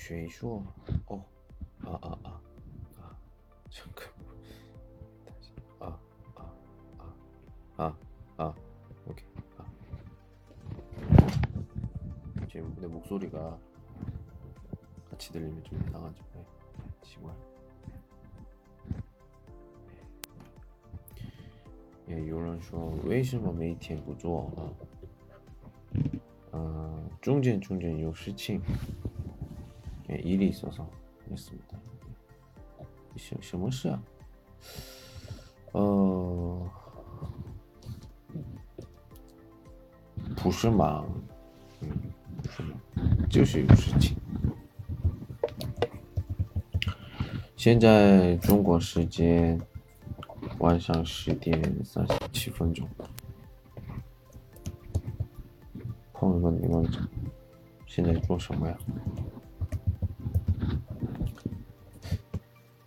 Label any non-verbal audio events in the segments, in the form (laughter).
学说哦啊啊啊啊这个啊啊啊啊啊오케이 아 지금 내 목소리가 같이 들리면 좀 이상하죠 네. 정말 也有人说为什么每天不做呢？呃，中间中间有事情， 일이있어서没습니 다. 什什么事啊？呃，不是忙，嗯，不是忙，就是有事情。现在中国时间晚上十点三十七分钟。朋友们，你们现在做什么呀？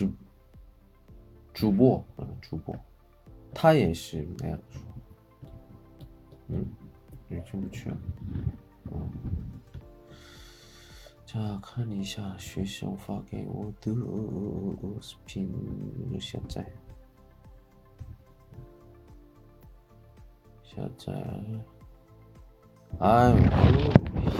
主主播，嗯，主播，他也是那样说，嗯，也进不去了，嗯，再看一下学校发给我的视频，现在下载，哎呦。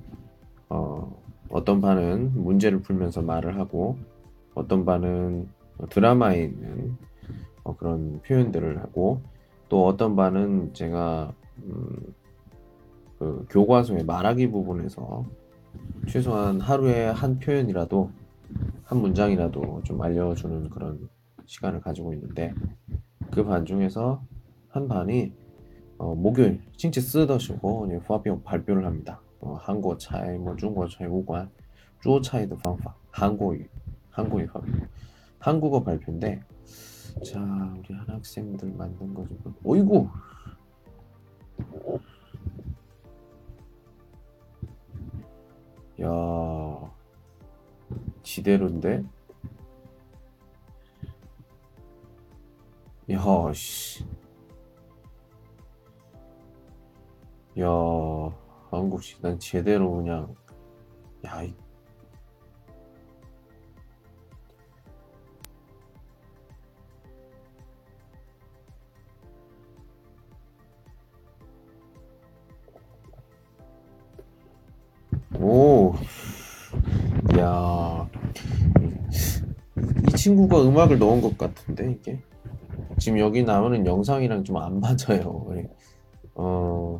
어, 어떤 반은 문제를 풀면서 말을 하고 어떤 반은 드라마에 있는 어, 그런 표현들을 하고 또 어떤 반은 제가 음, 그 교과서의 말하기 부분에서 최소한 하루에 한 표현이라도 한 문장이라도 좀 알려주는 그런 시간을 가지고 있는데 그 반 중에서 한 반이 어, 목요일 칭치 쓰더시고 발표를 합니다. 어, 차이, 뭐 한국어 발표인데 자 우리 한 학생들 만든 거 좀, 어이구 야, 지대로인데? 야, 씨. 야, 한국식 난 제대로 그냥 야, 이 오, 야, 이 친구가 음악을 넣은 것 같은데 이게 지금 여기 나오는 영상이랑 좀 안 맞아요. 예. 어,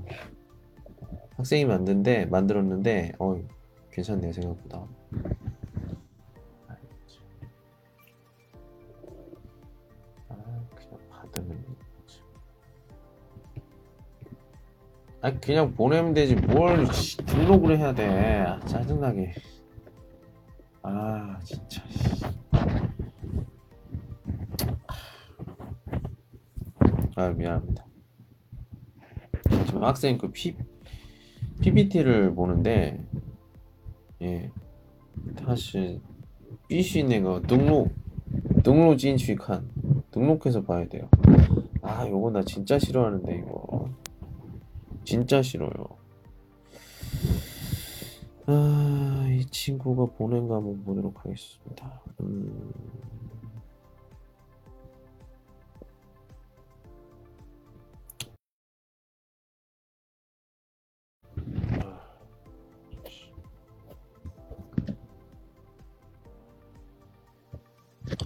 학생이 만든데 만들었는데 어 괜찮네요 생각보다. 아, 아 그냥 보내면 되지. 뭘 씨, 등록을 해야 돼. 아, 짜증나게. 아 진짜 씨. 아 미안합니다. 지금 학생 그 P, PPT를 보는데 예 다시 삐쉬네가 등록 등록 진취칸 등록해서 봐야 돼요 아 요거 나 진짜 싫어하는데 이거 진짜 싫어요. 아, 이 친구가 보낸 거 한번 보도록 하겠습니다. 음...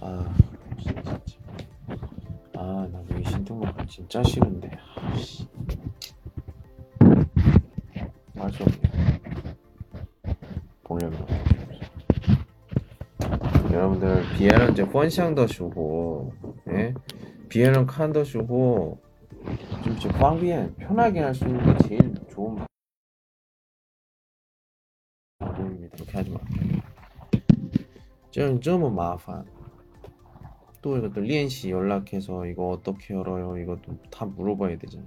아 진짜 아나 여기 신통방 진짜 싫은데 아씨 말수 없네 보려면 여러분들 비에는 이제 펀샹더 슈고 예? 비에는 칸더 슈고 좀 진짜 방비엔 편하게 할 수 있는 게 제일 좋은 방법입니다 이렇게 하지 마 这样这么麻烦 또 이것도 리엔 씨 연락해서 이거 어떻게 열어요? 이것도 다 물어봐야 되잖아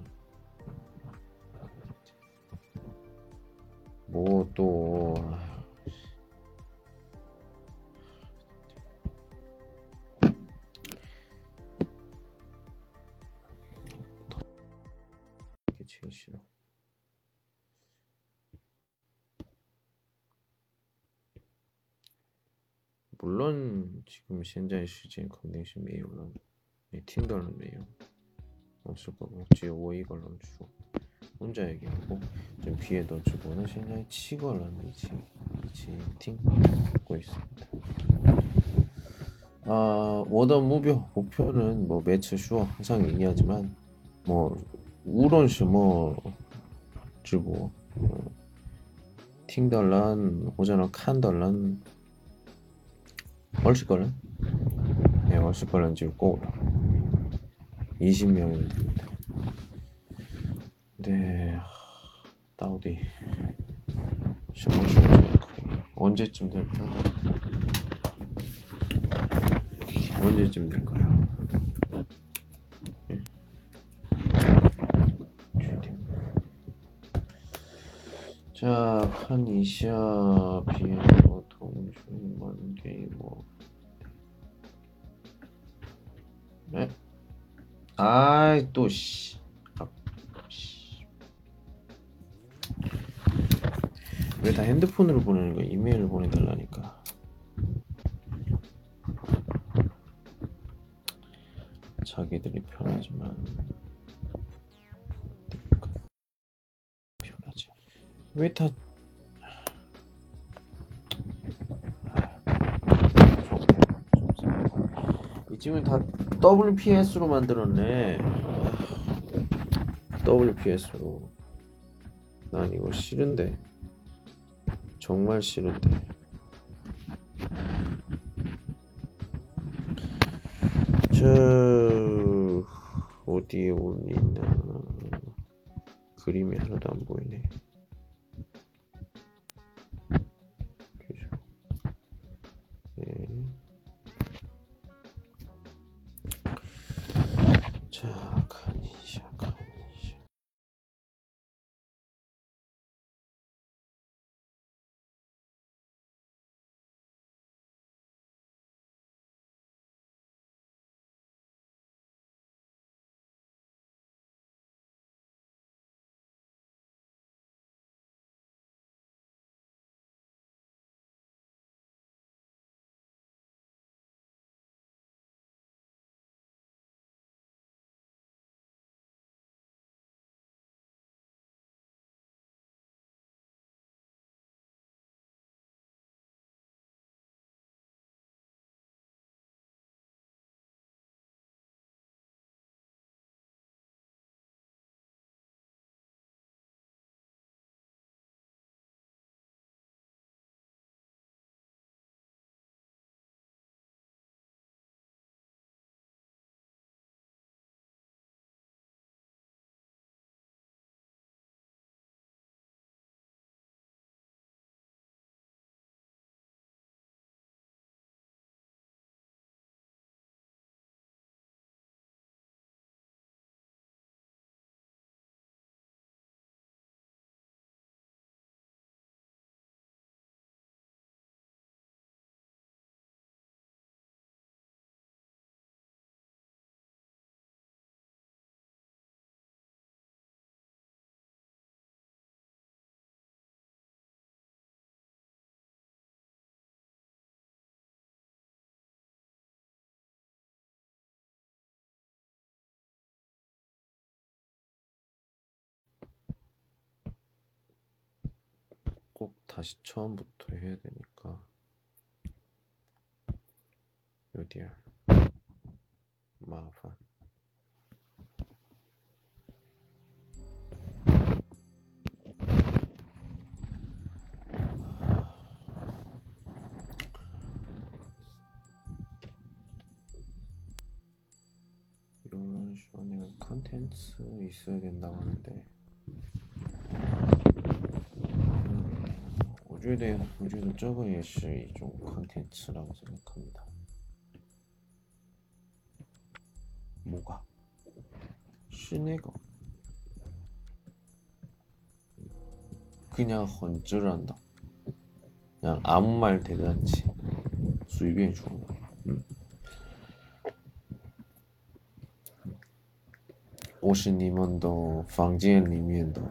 뭐 또 이게 제일 싫어 물론 지금 현재 시즌 컨디션 매우 팀들은 매우 없을 거고 지금 5위걸 넣어주고 혼자 얘기하고 좀 뒤에 넣어주고는 현재 7걸 넣는지 팀 갖고 있습니다. 아 워더 무표 목표는 뭐 매치 슈어 항상 얘기하지만 뭐 우론 슈머 주고 어, 팅덜란 호전어 칸덜란 얼씨걸란 네 얼씨걸란 지금 꼭 20명이 됩니다. 네, 하, 어디 언제쯤 될까? 언제쯤 될까요? 예. 자, 칸 이샤 비엔 아이 또 씨. 아, 씨. 왜 다 핸드폰으로 보내는 거야? 이메일을 보내달라니까. 자기들이 편하지만 편하지. 왜 다? 이쯤은 다 WPS로 만들었네. WPS로. 난 이거 싫은데. 정말 싫은데. 저 어디에 올리나 그림이 하나도 안 보이네. 다시 처음부터 해야 되니까. 요디야 마판. 이런 식으로 컨텐츠 있어야 된다고 하는데. 我觉得我觉得这个也是一种 컨텐츠라고 생각합니다. 뭐가? 시내가 그냥 헌질한다. 그냥 아무 말 대잔치. 随便说的。 或是你们的房间里面的，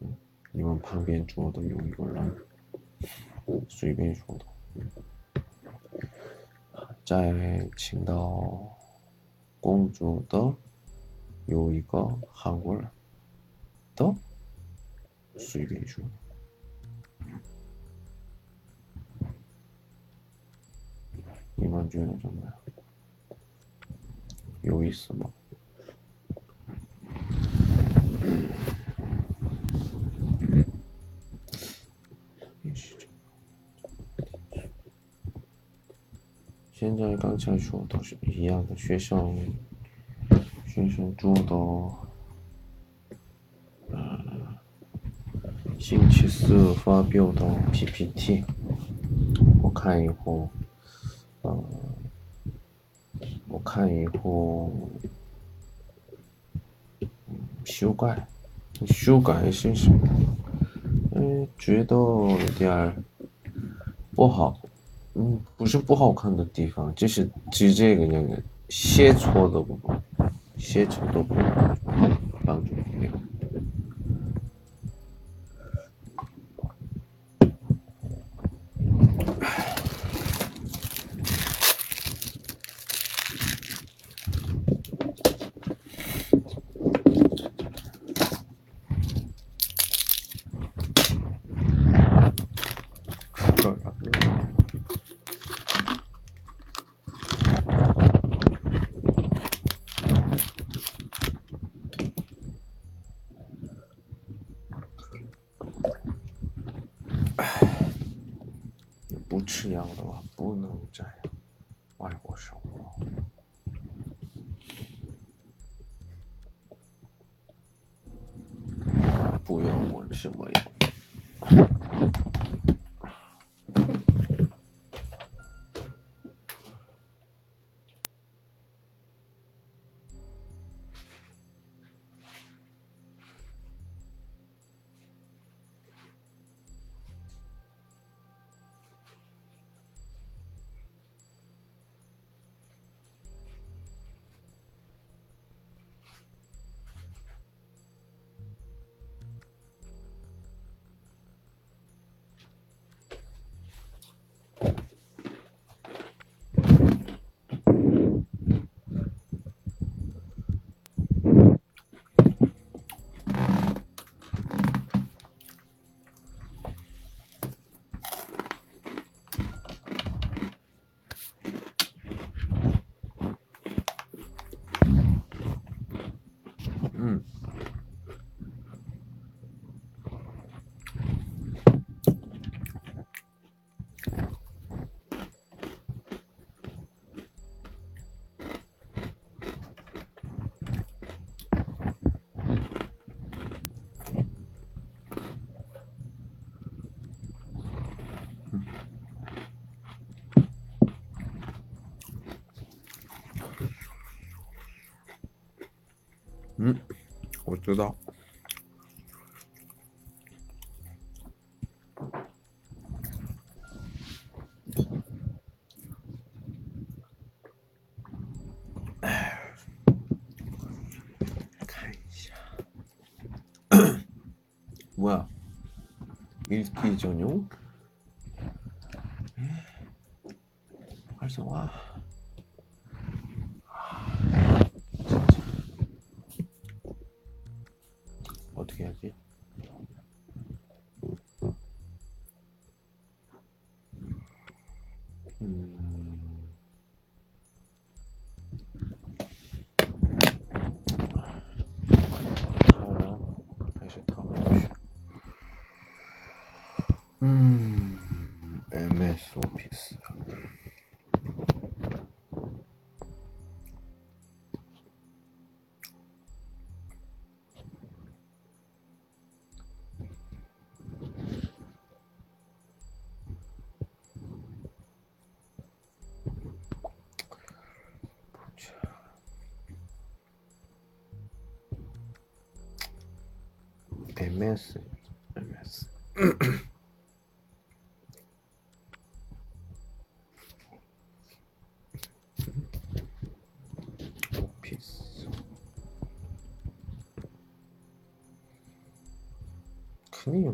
嗯你们旁边坐的有一个人， 随便说的，在青岛工作的有一个韩国人的，随便说的。你们觉得怎么样？有意思吗？ 现在刚才说都是一样的，学生学生做的，呃，星期四发表的 PPT，我看以后，呃，我看以后，修改，修改是什么？嗯，觉得有点不好，嗯，不是不好看的地方，就是，就这个那个，鞋搓的不好，鞋搓都不好，帮助没有。不能这样，外国生活。不要问什么。 그래서 (clears throat) 뭐야? 읽기 전용? 활성화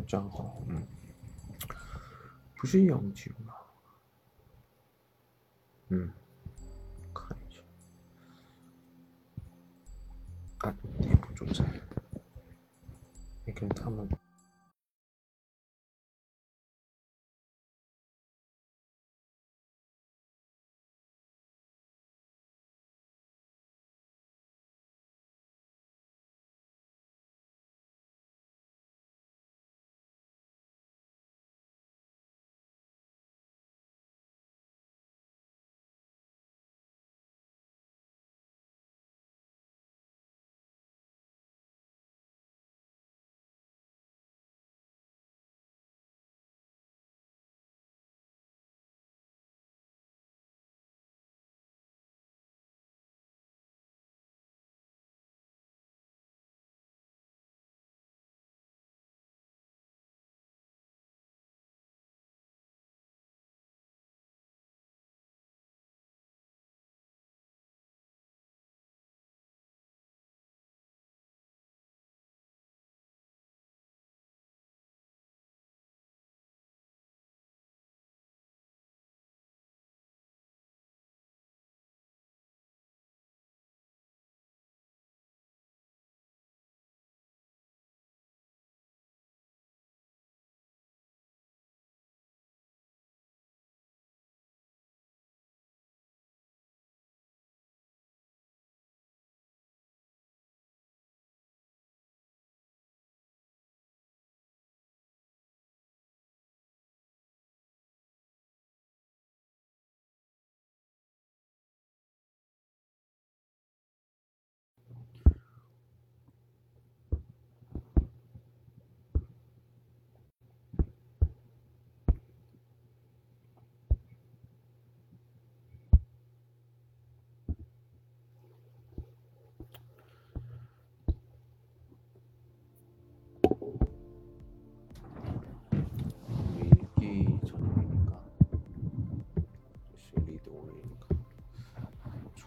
账号，嗯，不是永久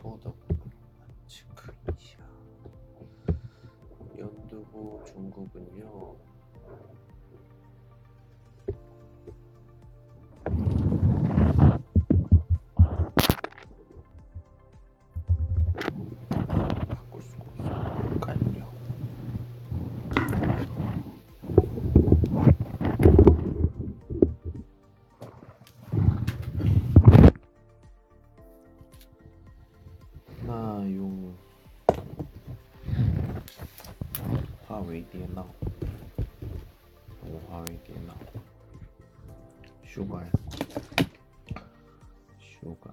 초더 치클리아 연두부 중국은요 华为电脑，用华为电脑修改，修改。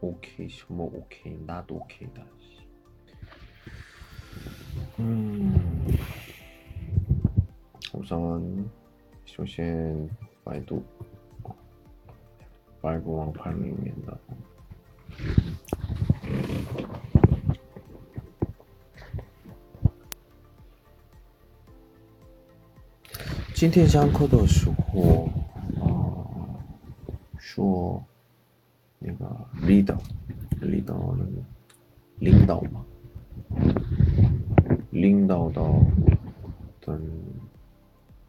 OK，什么 OK？나도 OK 다. 음, 우선 首先百度百度网盘里面的 今天上课的时候，呃，说那个 leader leader 领导嘛，领导的等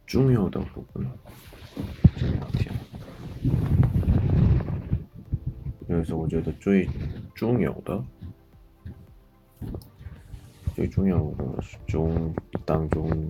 重要的部分这两天。因为是我觉得最重要的，最重要的是中当中，嗯，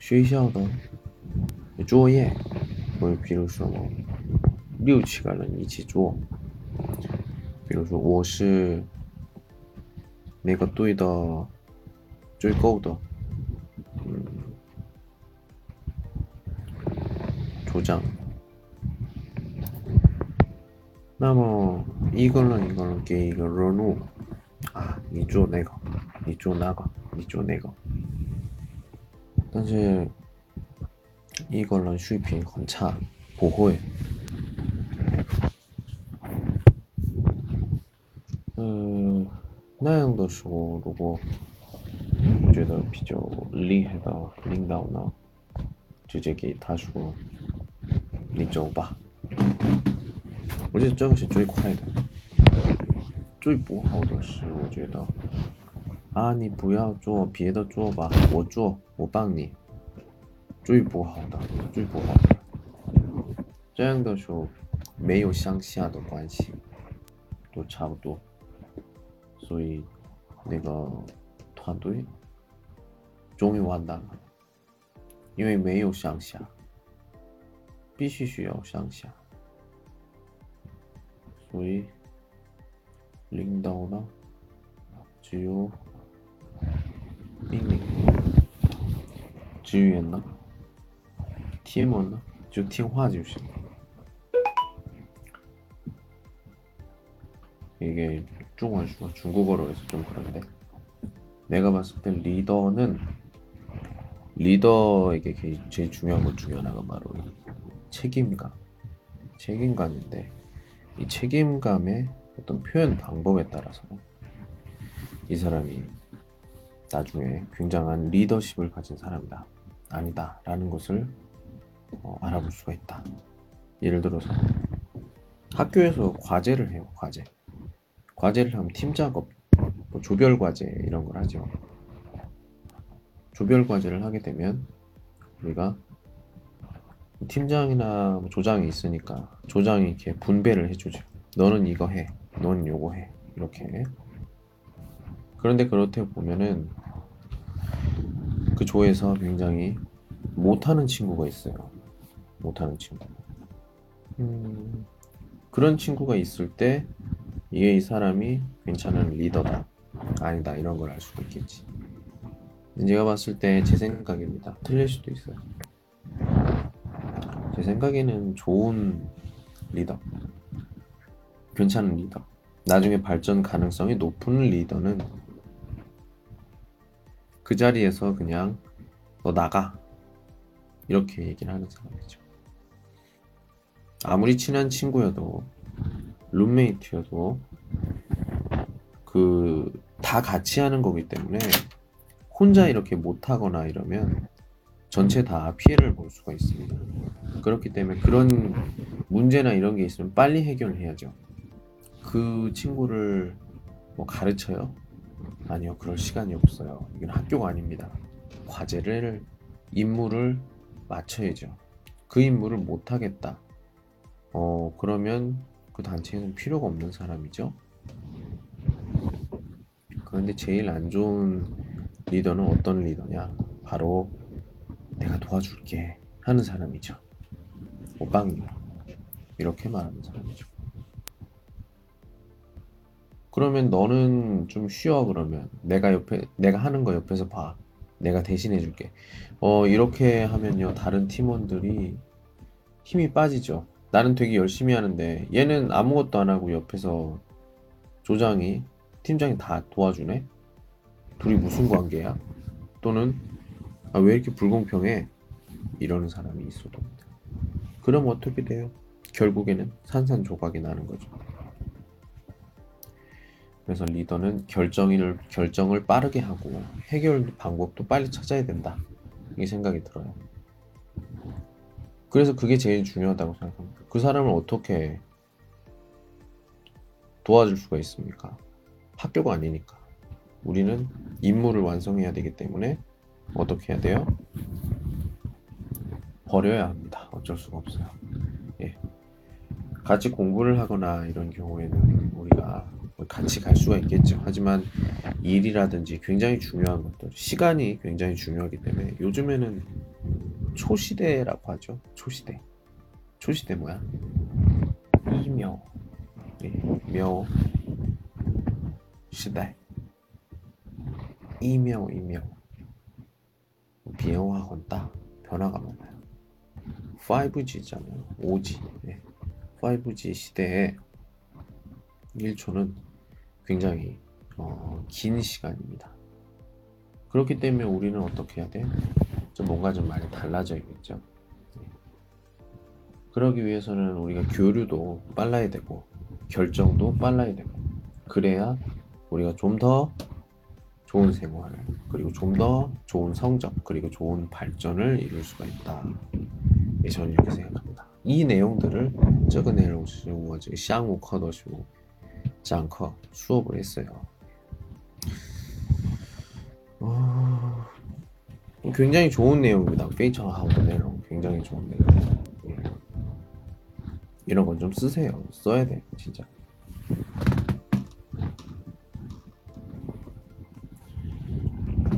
学校的作业，或者比如说六七个人一起做，比如说我是那个队的最够的，嗯，组长。那么一个人一个人给一个任务啊，你做那个，你做那个，你做那个。但是一个人水平很差，不会。嗯，那样的时候，如果觉得比较厉害的领导呢，直接给他说：“你走吧。”我觉得这个是最快的，最不好的是，我觉得啊，你不要做别的做吧，我做， 我帮你。最不好的，最不好的，这样的时候没有上下的关系，都差不多，所以那个团队终于完蛋了，因为没有上下，必须需要上下。所以，领导呢，只有 지휘했나? TM였나? 저 팅화 지우씨 이게 중원 중국어로 해서 좀 그런데. 내가 봤을 때 리더는 리더에게 제일 중요한 것 중에 하나가 바로. 책임감. 책임감인데 이 책임감의 어떤 표현 방법에 따라서 이 사람이 나중에 굉장한 리더십을 가진 사람이다. 아니다. 라는 것을 어, 알아볼 수가 있다. 예를 들어서 학교에서 과제를 해요. 과제. 과제를 하면 팀 작업, 뭐 조별 과제 이런 걸 하죠. 조별 과제를 하게 되면 우리가 팀장이나 뭐 조장이 있으니까 조장이 이렇게 분배를 해주죠. 너는 이거 해, 너는 요거 해 이렇게. 그런데 그렇게 보면은 그 조에서 굉장히 못하는 친구가 있어요. 못하는 친구. 음, 그런 친구가 있을 때 이게 이 사람이 괜찮은 리더다. 아니다. 이런 걸 알 수가 있겠지. 제가 봤을 때 제 생각입니다. 틀릴 수도 있어요. 제 생각에는 좋은 리더, 괜찮은 리더, 나중에 발전 가능성이 높은 리더는 그 자리에서 그냥 너 나가 이렇게 얘기를 하는 사람이죠. 아무리 친한 친구여도 룸메이트여도 그 다 같이 하는 거기 때문에 혼자 이렇게 못하거나 이러면 전체 다 피해를 볼 수가 있습니다. 그렇기 때문에 그런 문제나 이런 게 있으면 빨리 해결해야죠. 그 친구를 뭐 가르쳐요? 아니요, 그럴 시간이 없어요. 이건 학교가 아닙니다. 과제를, 임무를 맞춰야죠. 그 임무를 못하겠다. 어, 그러면 그 단체에는 필요가 없는 사람이죠. 그런데 제일 안 좋은 리더는 어떤 리더냐? 바로 내가 도와줄게 하는 사람이죠. 오빵이 이렇게 말하는 사람이죠. 그러면 너는 좀 쉬어 그러면 내가 옆에 내가 하는 거 옆에서 봐. 내가 대신해 줄게. 어 이렇게 하면요 다른 팀원들이 힘이 빠지죠. 나는 되게 열심히 하는데 얘는 아무것도 안 하고 옆에서 조장이 팀장이 다 도와주네. 둘이 무슨 관계야? 또는 아, 왜 이렇게 불공평해? 이러는 사람이 있어도 그럼 어떻게 돼요? 결국에는 산산조각이 나는 거죠. 그래서 리더는 결정을 결정을 빠르게 하고 해결 방법도 빨리 찾아야 된다. 이 생각이 들어요. 그래서 그게 제일 중요하다고 생각합니다. 그 사람을 어떻게 도와줄 수가 있습니까? 학교가 아니니까. 우리는 임무를 완성해야 되기 때문에 어떻게 해야 돼요? 버려야 합니다. 어쩔 수가 없어요. 예. 같이 공부를 하거나 이런 경우에는 우리가 같이 갈 수가 있겠죠. 하지만 일이라든지 굉장히 중요한 것들, 시간이 굉장히 중요하기 때문에 요즘에는 초시대라고 하죠. 초시대. 초시대 뭐야? 이묘. 예, 묘. 시대. 이묘, 이묘. 비행화 혼다. 변화가 많아요. 5G잖아요. 5G. 예. 5G 시대에 1초는 굉장히 어, 긴 시간입니다. 그렇기 때문에 우리는 어떻게 해야 돼? 좀 뭔가 좀 많이 달라져야겠죠. 네. 그러기 위해서는 우리가 교류도 빨라야 되고 결정도 빨라야 되고 그래야 우리가 좀 더 좋은 생활 그리고 좀 더 좋은 성적 그리고 좋은 발전을 이룰 수가 있다. 네, 저는 이렇게 생각합니다. 이 내용들을 최근에 오시고 쌍우 커더시고 时候讲课 수업을 했어요. 어, 굉장히 좋은 내용입니다. 非常好的 내용, 굉장히 좋은 내용. 예. 이런 건 좀 쓰세요. 써야 돼, 진짜.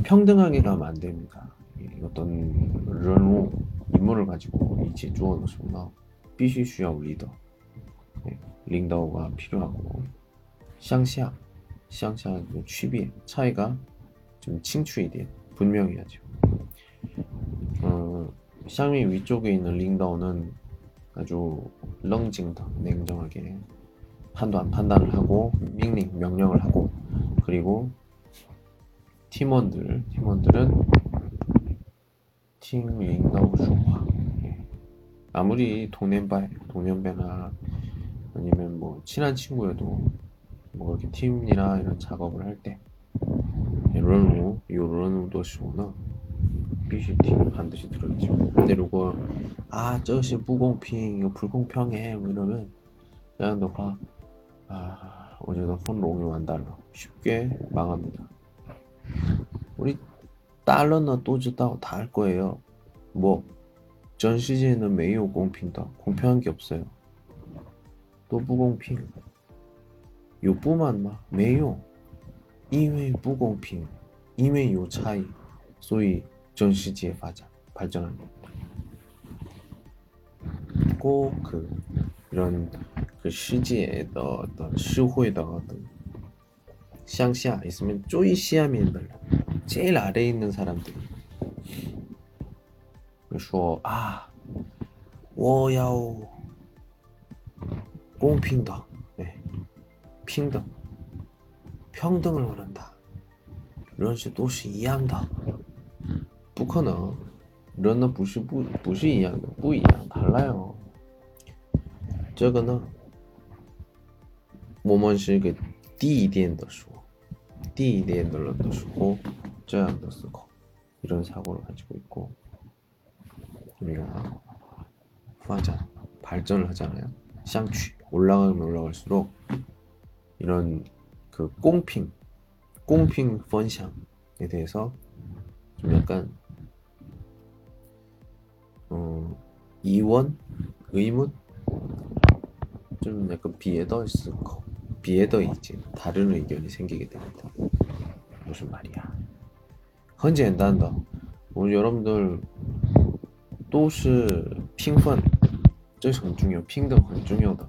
평등하게 가면 안 됩니다. 예, 어떤 런우 임무를 가지고 이 제주어는 정말 必须需要 리 링다오가 필요하고 샹샤 샹샤의 취비 차이가 좀 칭추이点 분명히 하죠. 어, 샹미 위쪽에 있는 링다오는 아주 렁징다 냉정하게 판단 판단을 하고 명령 명령을 하고 그리고 팀원들 팀원들은 팀 링다오 주화 예. 아무리 동년배 동년배나 아니면 뭐 친한 친구여도 뭐 이렇게 팀이나 이런 작업을 할 때 이런 요런 도시구나. BCT 반드시 들어있죠. 근데 이거 아 저것이 무공평 이거 불공평해 뭐 이러면 그냥 너가. 아 어제도 혼롱이 완달러. 쉽게 망합니다. 우리 달러나 또즈다고 다 할 거예요. 뭐 전 시즌에는 매우 공평다. 공평한 게 없어요. 또不公平.有不满吗？没有，因为不公平，因为有差异，所以전 시제에发展 발전합니다. 꼭그 이런 그 시제의 어떤 社会的 어떤 乡下 있으면 쪼이 시아민들 제일 아래에 있는 사람들이 说啊，我要 公平的，네, 平等， 평등을 원한다. 人是都是一样的。不可能，人呢不是不不是一样的，不一样，달라요。这个呢，我们是一个低一点的说，低一点的人的时候，这样的思考，이런사고를가지고있고우리가파자발전을하잖아요相取 올라가면 올라갈수록 이런 그 공평, 공평 펀샹에 대해서 좀 약간 어, 이원, 의문 좀 약간 비에더 있고 비에더 이제 다른 의견이 생기게 됩니다. 무슨 말이야? 很简单的, 우리 여러분들 都是平分这是很重要平等很重要的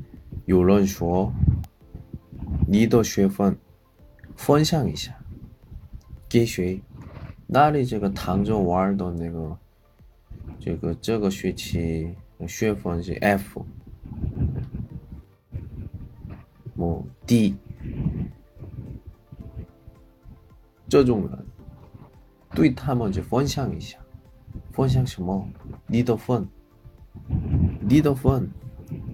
有人说，你的学分分享一下，给谁？那里这个躺着玩的那个，这个这个学期学分是 F，某 D，这种人，对他们就分享一下，分享什么？你的分，你的分。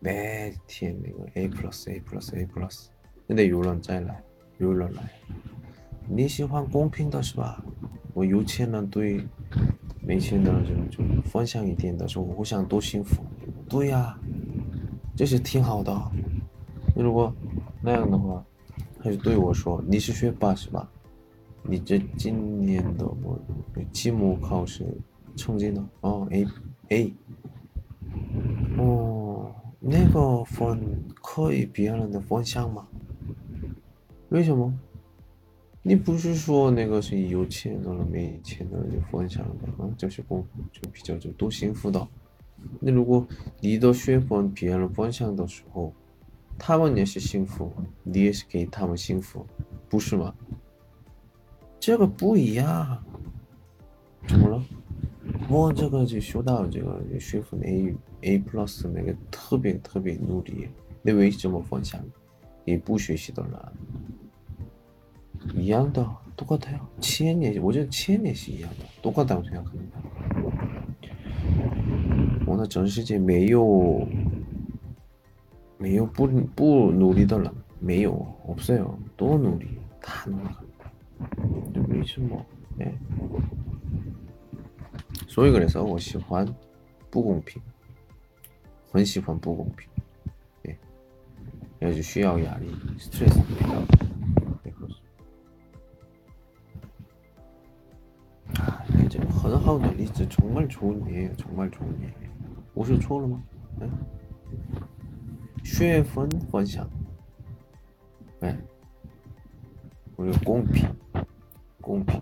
每天那个 A plus A plus A plus，那得有人再来，有人来。你喜欢公平的是吧？我有钱人对没钱的人就就分享一点的，说我想多幸福。对呀，这是挺好的。如果那样的话，他就对我说：“你是学霸是吧？”你这今年的我期末考试成绩呢？哦，A A。哦，那个分可以别人的分享吗？为什么？你不是说那个是有钱的人没钱的人就分享的啊？就是公就比较就多幸福的。那如果你的学分别人分享的时候，他们也是幸福，你也是给他们幸福，不是吗？这个不一样，怎么了？我这个就学到这个学分 A A plus 那个特别特别努力，你为什么分享？你不学习的人一样的，똑같아 요。 千年，我觉得千年是一样的，똑같다고생각합니 다。 我的全世界没有没有不不努力的人，没有，없어 요， 都努力，다努力。为什么？哎， 所以그래서我喜欢不公平，很喜欢不公平，哎，也就需要压力，stress 比较啊，这很好的例子，정말좋은예정말좋은예我说错了吗？哎，学分分享，哎，我有公平。公平，哎，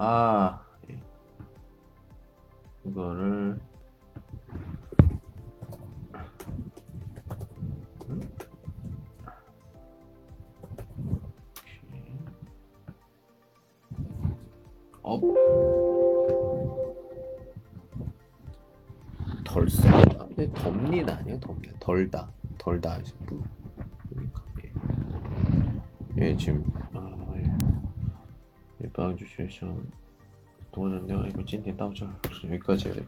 아, 예. 이거를 업 덜습니다. 네, 덥니다 아니에요? 덥니다. 덜다, 덜다. 그러니까 예. 예, 지금 学校多人聊一个，今天到这儿，属于各界的。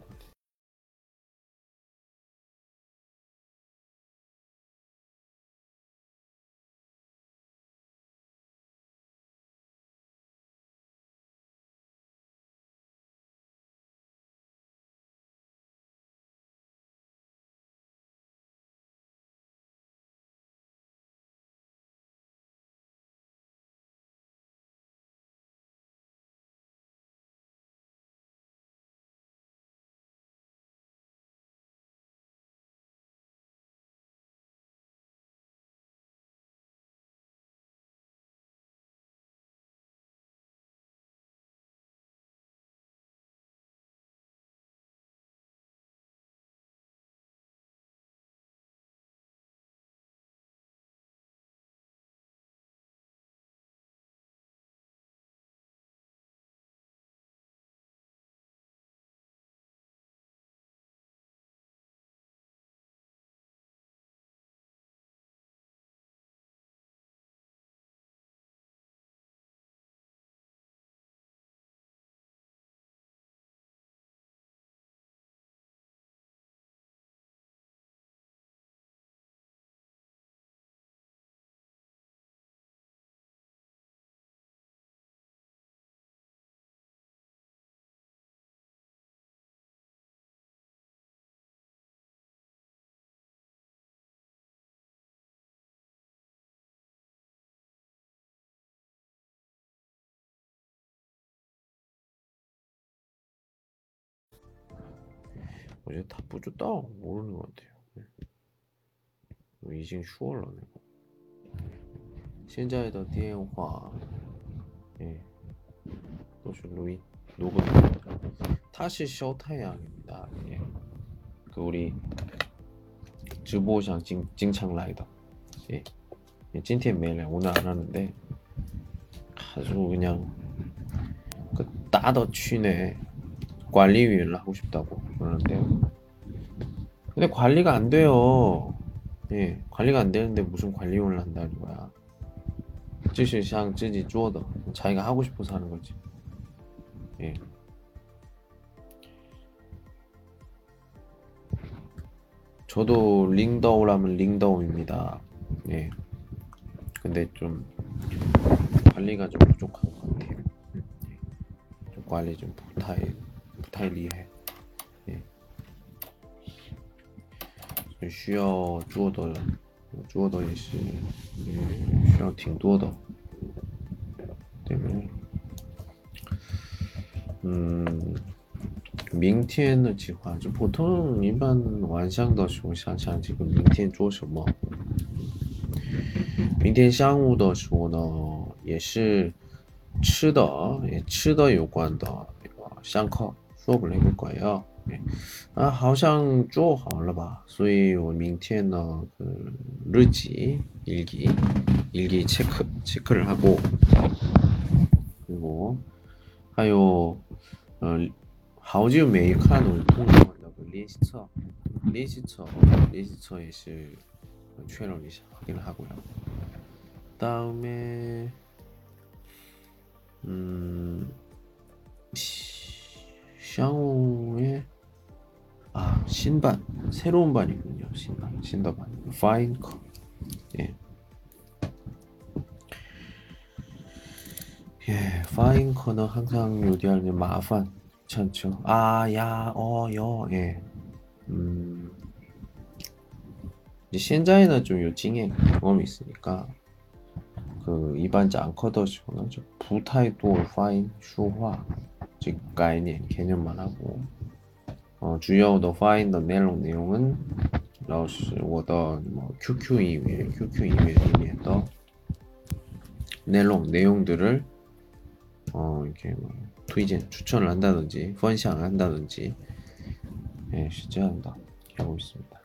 论。 我觉得他不知道모르는 것 같아요. 네. 我已经说了那个现在的电话 예, 都是录音녹음. 다시 쇼타양입니다. 예. 그 우리 直播上经经常来的. 예. 예, 今天没来 오늘 안 하는데 아주 그냥 그 따더 취네 관리위를 하고 싶다고 그러는데요. 근데 관리가 안 돼요. 예, 관리가 안 되는데 무슨 관리위를 한다는 거야. 就是像自己做的 자기가 하고 싶어서 하는 거지. 예. 저도 링더우라면 링더우입니다. 예. 근데 좀 관리가 좀 부족한 것 같아요. 음, 예. 좀 관리 좀 부탁해, 代厉害。需要做的，我做的也是，嗯，需要挺多的，对不对？嗯，明天的计划，就普通一般晚上的时候想想这个明天做什么。明天上午的时候呢，也是吃的，也吃的有关的，上课。 个上课说不那个鬼啊，啊，好像做好了吧？所以我明天呢，그日记일기일기 체크 체크를 하고 그리고 还有呃好久没看我朋友那个练习册，练习册练习册也是确认一下확인을 하고요. 그다음에 음 샤오의 아 신반 새로운 반이군요 신반 신더반. 파인커 예. 예, 파인커는 항상 요리하면 마판 괜찮죠? 아 야 어 여 예. 음. 이제 현재는 좀 요징의 경험이 있으니까 그 일반 짱커더시거나 좀 부타이도 파인 슈화 즉概念 개념만 하고 어, 주요的 find 的内容内容은 老师我的뭐 QQ 이메일 QQ 이메일 이메일的 내용 내용들을 어 이렇게 뭐推荐 추천을 한다든지 分享 한다든지 예, 실제한다 하고 있습니다.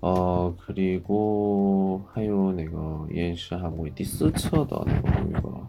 어 그리고 하요 내가 演示하고 第四册的 이거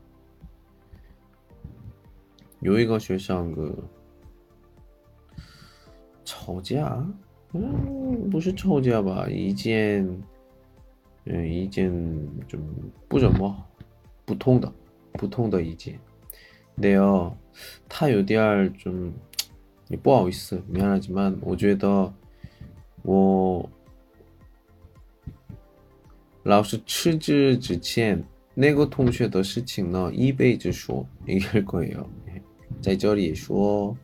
有一个学生个吵架，嗯，不是吵架吧？意见，嗯，意见좀不怎么不同的不同的意见。근데요，他有点儿좀也不好意思，미안하지만我觉得我老师辞职之前那个同学的事情呢，一辈子说얘기할거예요。 在这里说，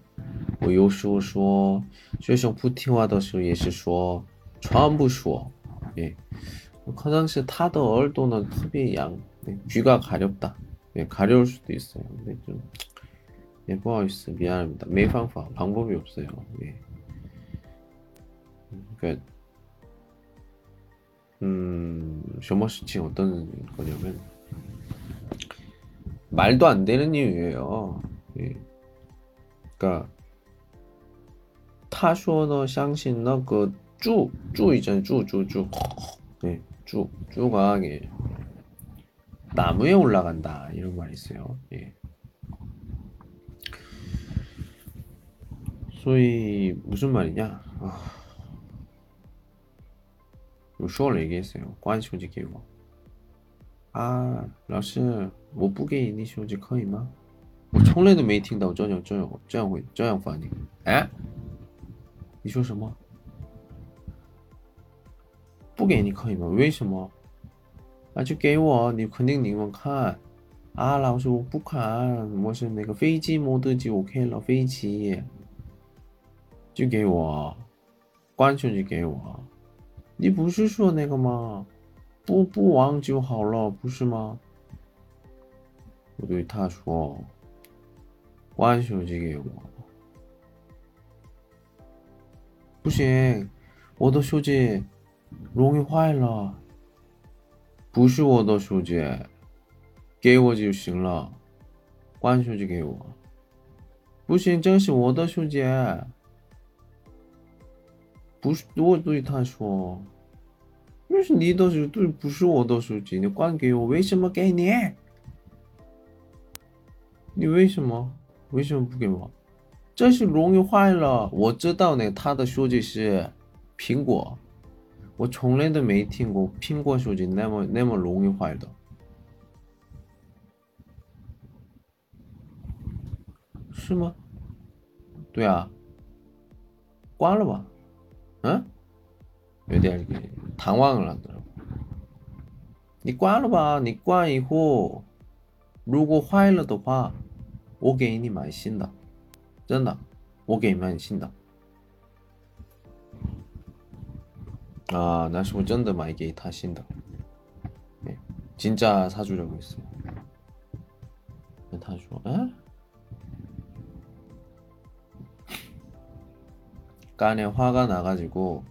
我有时候说，学生不听话的时候也是说，全部说，예可能是他的耳朵呢特别痒，네 귀가 가렵다, 예 가려울 수도 있어요. 근데 좀, 예, 不好意思, 미안합니다. 没方法, 방법이 없어요. 예. 그러니까, 음, 什么事情 어떤 거냐면, 말도 안 되는 이유예요. 예. 그러니까 他说呢相信那个猪猪 있잖아요猪猪猪 네, 猪猪가 예, 나무에 올라간다 이런 말이 있어요 예. 所以 무슨 말이냐 아, 我说了 얘기했어요 关手机给我啊老师我不给你手机可以吗 我从来都没听到这样这样这样会这样反应。哎，你说什么？不给你可以吗？为什么？那就给我，你肯定你们看。啊，老师我不看，我是那个飞机模特就 OK 了，飞机就给我，关手机给我。你不是说那个吗？不不玩就好了，不是吗？我对他说，关手机给我。不行，我的手机容易坏了。不是我的手机，给我就行了。关手机给我。不行，这是我的手机。不是，我对他说。那是你的手，对，不是我的手机，你关给我。为什么给你？你为什么？为什么不给我？这是容易坏了。我知道呢，他的手机是苹果，我从来都没听过苹果手机那么那么容易坏的。是吗？对啊，关了吧。嗯，有点唐望了，知道吧？你关了吧，你关以后，如果坏了的话， 我给你买新的，真的，我给你买新的。啊，那是我真的买给他新的。네 진짜 사주려고 했어요. 다 줘. 에? 깐에 화가 나가지고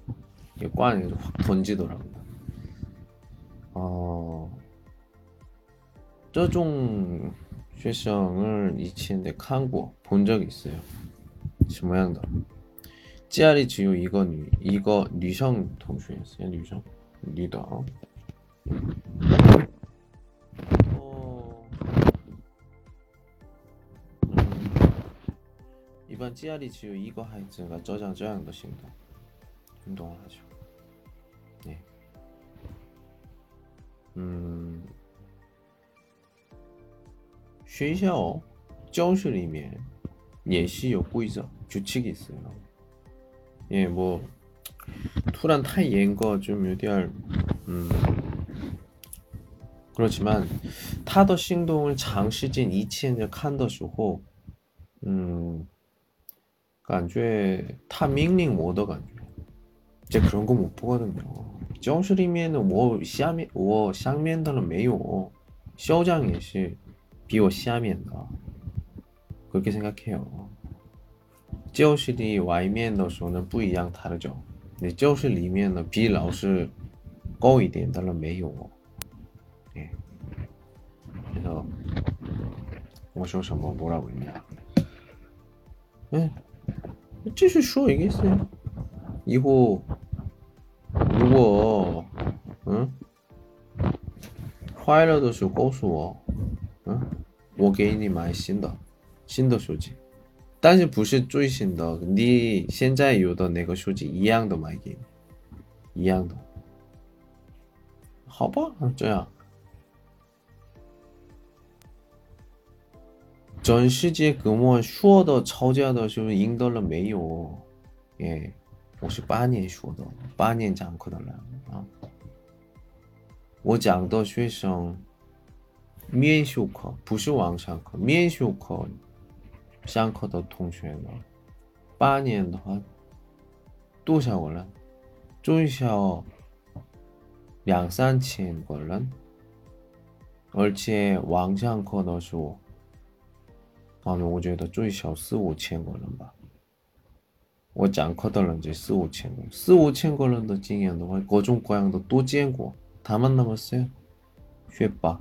이관을 확 던지더라고요. 어, 这种 실성을 이 치는데 칸고 본적 있어요. 지 모양도. 찌아리 지우 이거 뉴 이거 뉴성 동주였어요. 뉴성 리더. 어... 음. 이번 찌아리 지우 이거 하이즈가 저장 저장도 신다 운동을 하죠. 네. 음. 学校教室里面也是有规则 규칙이 있어요. 예, 뭐突然 太严格좀有点 음, 그렇지만 他的行动长时间以前的看的时候，嗯，感觉他命令我的感觉，这 그런 거 못 보거든요. 教室里面的我下面我上面的人没有，校长也是 比我下面的， 그렇게 생각해요. 教室里外面的时候呢不一样，다르죠. 근데 教室里面呢比老师高一点的人没有。 예. 그래서 我说什么 뭐라고 했냐? 예. 继续说 얘기했어요. 以后如果嗯坏了的时候告诉我，嗯， 我给你买新的，新的手机，但是不是最新的。你现在有的那个手机一样的，买给你一样的。好吧，这样。全世界跟我说的，吵架的时候赢得了没有？哎，我是八年学的，八年讲课的了。我讲的学生。面授课不是网上课，面授课上课的同学呢，八年的话多少个人？最少两三千个人，而且网上课的时候。反正，我觉得最少四五千个人吧。我讲课的人就四五千个，四五千个人的经验的话，各种各样的都见过。他们那么些学霸，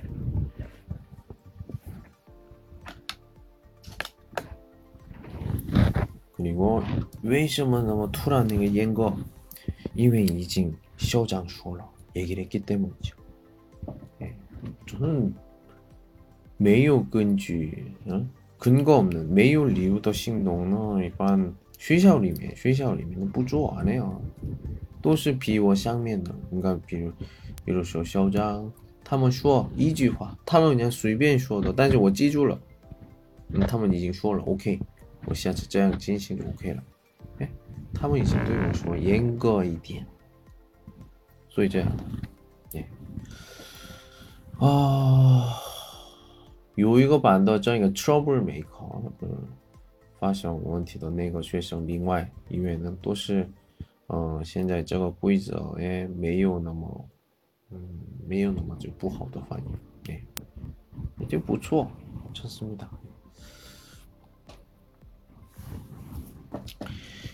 그리고为什么那么突然那个严格？因为已经校长说了，얘기를했기때문이죠。 예 저는 没有根据, 어? 근거 없는 没有理由的行动呢，一般学校里面学校里面不做안 해요. 都是比我上面的，你看，比如，比如说校长，他们说一句话，他们人家随便说的，但是我记住了，嗯，他们已经说了，OK， 我下次这样进行就 ok 了。哎他们以前对我说严格一点所以这样对啊有一个班的这个 trouble maker 发现我问题的那个学生另外因为呢都是嗯现在这个规则哎没有那么嗯没有那么就不好的反应。哎，也就不错真是没打。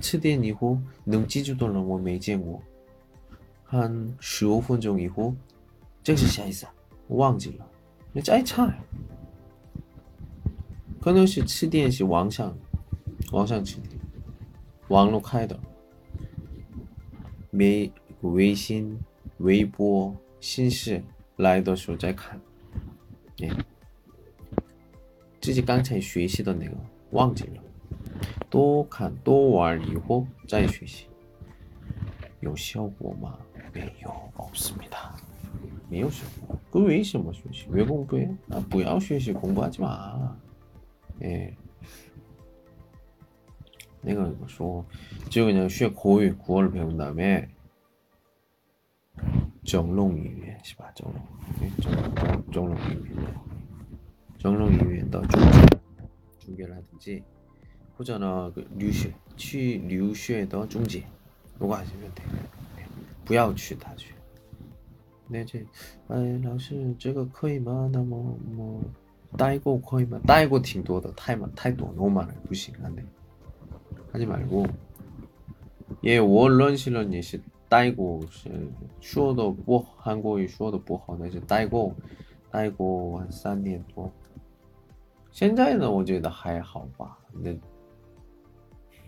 词典以后能记住的人我没见过。看十五分钟以后，这是啥意思啊？我忘记了，你再查。可能是词典是网上，网上词典。网络开的，微微信、微博、信息来的时候再看。哎，自己刚才学习的那个忘记了， 多看多玩以后再学习，有效果吗？没有，없습니 다。 没有效果。그왜시험学习？왜공부 해？ 啊，不要学习，공부하지 마。 哎。那个怎么说？就그냥学口语国语배운다음에정롱유예是吧？정롱정롱정롱유예 정롱유예的中介中介라든지 或者呢个留学去留学的中介，如果还是对，不要去大学。那这哎，老师这个可以吗？那么么代购可以吗？代购挺多的，太满太多，너무많아 요， 不行，안돼 하지 말고 예 원런 실런 예시 따이고 슈어도 뭐 한국이 슈어도 뭐好 이제 따이고 따이고 한 3年多 现在呢 我觉得 还好吧 근데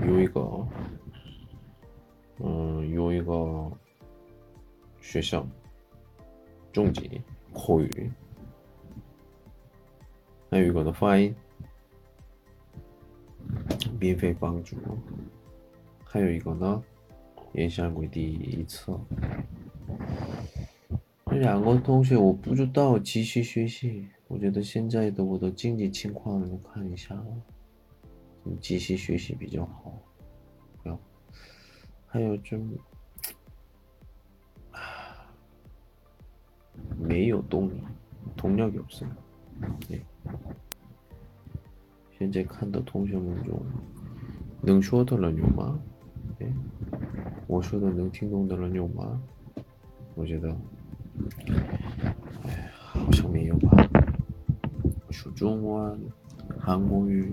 有一个嗯有一个学校中级口语。还有一个的发音免费帮助。还有一个呢也上过第一次。这两个同学我不知道继续学习。我觉得现在的我的经济情况我看一下你继续学习比较好。不要，还有这，没有动力，动力有什么？对，现在看到同学们中，能说的人有吗？哎，我说的能听懂的人有吗？我觉得。哎，好像没有吧？说中文、韩国语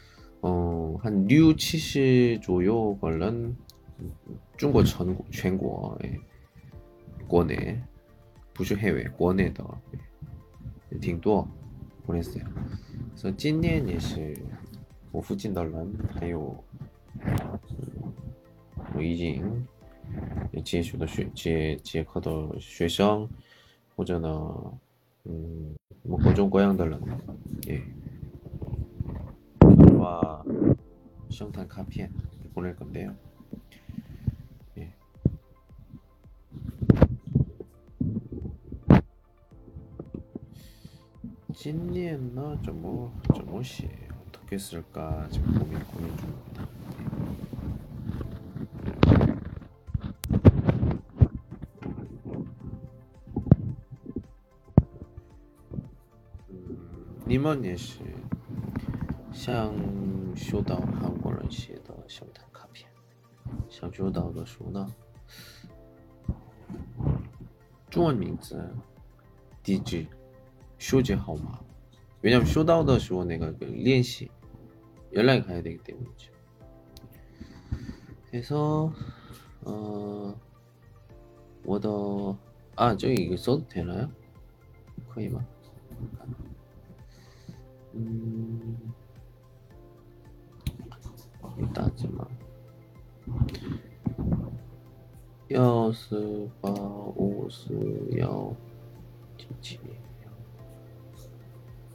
어한 6, 70左右 걸른 중국 전국全国 国内 不是해외国内的也挺多 보냈어요. 그래서 今年也是我附近的人还有嗯我已经接触的学接接课的学生或者呢嗯뭐各种各样的人예 성탄 카피엔 보낼 건데요. 예. 찐니엔나 좀뭐 좀뭐시 어떻게 쓸까 지금 고민 고민 중입니다. 음, 你们也是像收到韩国人 写的圣诞卡片，想收到的时候呢，中文名字、地址、手机号码。 왜냐면 쇼다우더 쇼 내가 그 리엔씨 연락이 가야 되기 때문이죠. 그래서 어 워더 아 저기 이거 써도 되나요? 거의 막 음, 따지마 여스바 오스여 지치여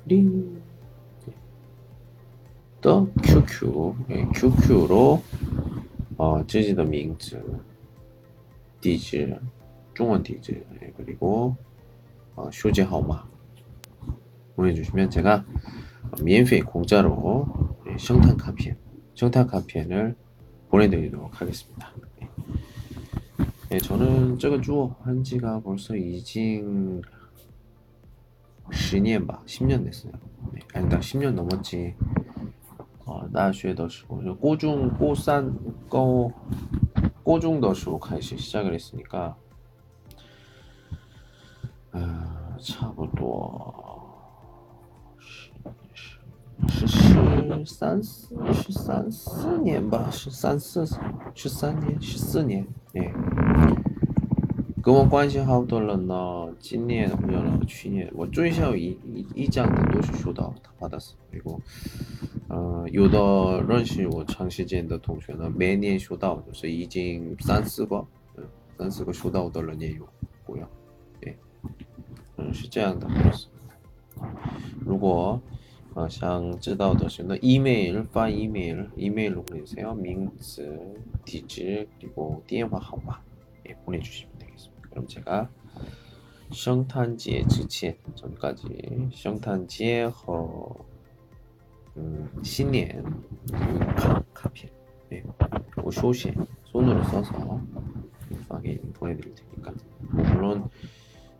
링또 QQ 네, QQ로 어, 지지의 명칭 디지 중원 디지 네, 그리고 어, 휴지 하마 보내주시면 제가 免费공짜로 성탄 네, 카피에 성탄 카피엔을 보내드리도록 하겠습니다. 예. 예, 저는 저거 주어 한 지가 벌써 이징 10年吧 10년 됐어요. 네, 아니다 10년 넘었지. 어, 大学的时候, 고중, 고산, 고, 고중 的时候 开始 시작을 했으니까 아, 差不多 十三四十三四年吧，十三四十三年十四年，哎，跟我关系好的人呢，今年或者去年，我最少一一一张的都是收到他받았어 그리고呃，有的认识我长时间的同学呢，每年收到就是已经三四个，嗯，三四个收到的人也有，不要，对，嗯，是这样的，如果 呃想知道的是呢，email发 email email로 보내주세요. 名字,地址 그리고 电话号码 예, 보내주시면 되겠습니다. 그럼 제가 圣诞节之前 전까지 圣诞节和 음, 신년 카, 카피 예, 그리고 쇼시 손으로 써서 파게 보내드릴 테니까 뭐 물론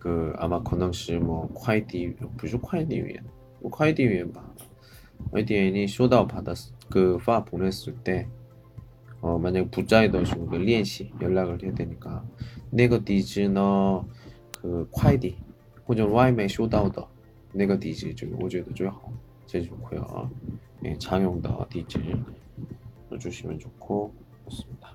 그 아마 可能是뭐快递不是快递员뭐快递员吧快递员이收到 받았 그파 보냈을 때 어, 만약 부자에 넣으시고 그 리엔씨 연락을 해야 되니까 내가 디즈너 그快递 或者 外卖 쇼다우더 내가 디즈 좀 오제도 最好 제일 좋고요 예, 장용더 디즈 넣어주시면 좋고 그렇습니다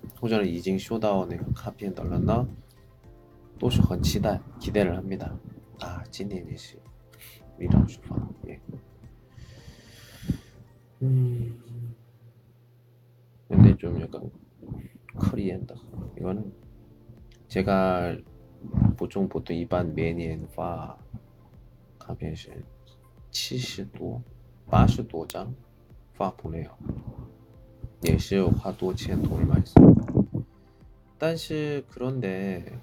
或者已经收到那个卡片的人呢都是很期待 기대를 합니다. 아, 今年也是 이런 수파. 예. 음. 근데 좀 약간 커리엔다. 이거는 제가 보통 보통 일반 매니엔파 卡片是七十多、八十多张发不了，也是花多钱돈을 많이 써. 但是 그런데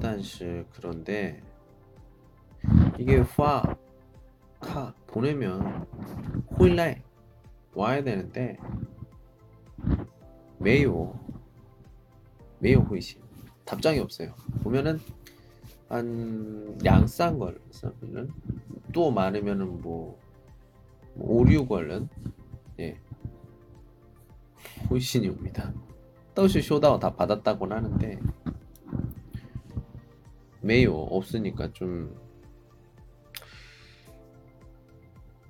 但是 그런데 이게 화, 카 보내면 호일날 와야 되는데 매요 매요 호이시 답장이 없어요. 보면은 한 양싼 걸 쓰면은 또 많으면은 뭐 5, 6월은 예 호이신이 옵니다. 떠시 쇼다오 다 받았다고는 하는데 매요 없으니까 좀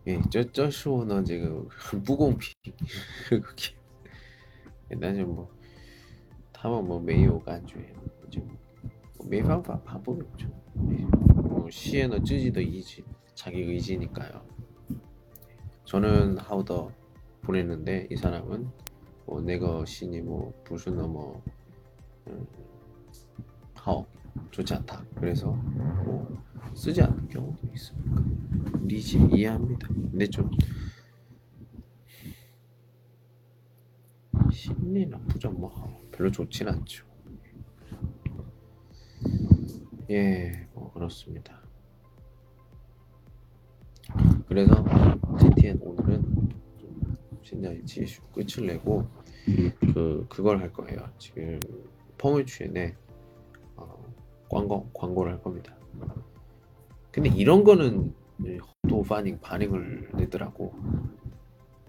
예, 这这说呢，这个很(laughs) 不公平。(laughs) 그게但是뭐他们뭐没有感觉，就没办法바보겠죠。뭐 시에는 쯔지의 의지, 자기 의지니까요. 저는 하우더 보냈는데 이 사람은 신이 뭐뭐 음, 좋지 않다. 그래서 뭐 쓰지 않는 경우도 있습니다. 리지 이해합니다. 근데 좀 심리 나쁘죠 뭐 별로 좋진 않죠. 예, 뭐 그렇습니다. 그래서 TTN 오늘은 좀 신나게 지슈 끝을 내고 그 그걸 할 거예요. 지금 펑을취엔에 어, 광고 광고를 할 겁니다. 근데 이런 거는 또 반응 반응을 내더라고.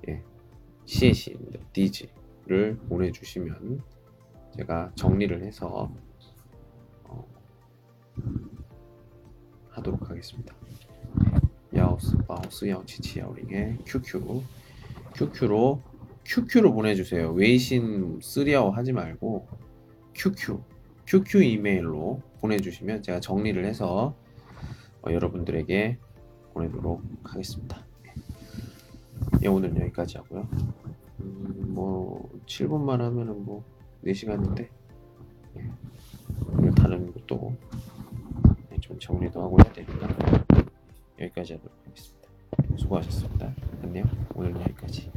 예, 시에시입니다. 디지를 보내주시면 제가 정리를 해서 어, 하도록 하겠습니다. 야오스 바오스 야오치치 야오링의 QQ QQ로 QQ로 보내주세요. 웨이신 쓰리아오 하지 말고 QQ QQ 이메일로 보내주시면 제가 정리를 해서 어, 여러분들에게 보내도록 하겠습니다. 예, 오늘은 여기까지 하고요. 음, 뭐 7분만 하면은 뭐 4시간인데 예, 다른 것도 예, 좀 정리도 하고 해야 되니까 여기까지 하도록 하겠습니다. 수고하셨습니다. 안녕. 오늘은 여기까지.